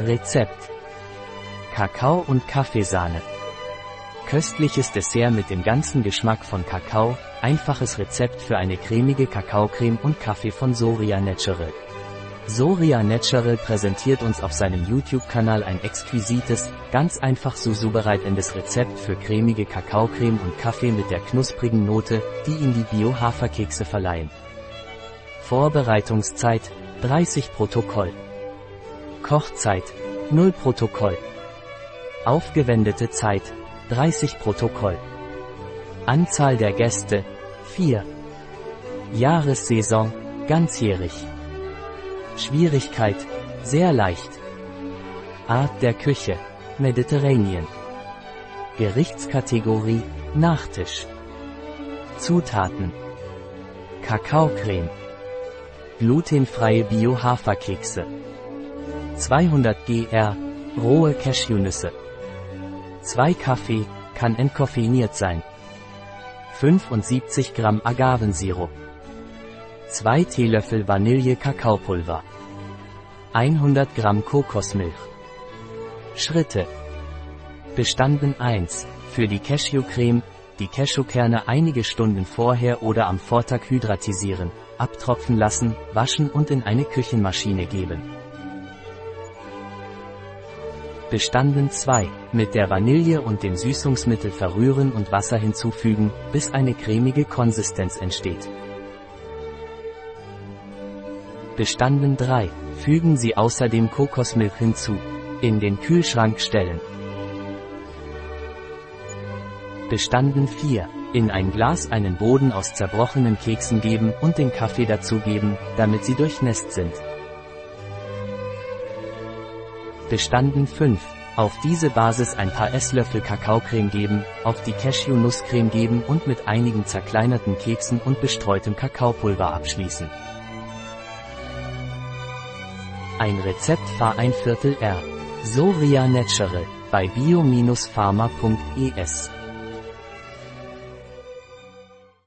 Rezept. Kakao und Kaffeesahne. Köstliches Dessert mit dem ganzen Geschmack von Kakao, einfaches Rezept für eine cremige Kakaocreme und Kaffee von Soria Natural. Soria Natural präsentiert uns auf seinem YouTube-Kanal ein exquisites, ganz einfach so zubereitendes Rezept für cremige Kakaocreme und Kaffee mit der knusprigen Note, die ihm die Bio-Haferkekse verleihen. Vorbereitungszeit 30 Protokoll. Kochzeit 0 Protokoll. Aufgewendete Zeit 30 Protokoll. Anzahl der Gäste 4. Jahressaison ganzjährig. Schwierigkeit sehr leicht. Art der Küche Mediterranean. Gerichtskategorie Nachtisch. Zutaten Kakaocreme Glutenfreie Bio-Haferkekse 200 gr rohe Cashewnüsse 2 Kaffee, kann entkoffeiniert sein. 75 Gramm Agavensirup. 2 Teelöffel Vanille-Kakaopulver. 100 Gramm Kokosmilch. Schritte. Bestanden 1. Für die Cashewcreme, die Cashewkerne einige Stunden vorher oder am Vortag hydratisieren, abtropfen lassen, waschen und in eine Küchenmaschine geben. Bestanden 2. Mit der Vanille und dem Süßungsmittel verrühren und Wasser hinzufügen, bis eine cremige Konsistenz entsteht. Bestanden 3. Fügen Sie außerdem Kokosmilch hinzu. In den Kühlschrank stellen. Bestanden 4. In ein Glas einen Boden aus zerbrochenen Keksen geben und den Kaffee dazugeben, damit sie durchnässt sind. Bestanden 5. Auf diese Basis ein paar Esslöffel Kakaocreme geben, auf die Cashew-Nusscreme geben und mit einigen zerkleinerten Keksen und bestreutem Kakaopulver abschließen. Ein Rezept Fahr ein Viertel R. Soria Natural bei bio-pharma.es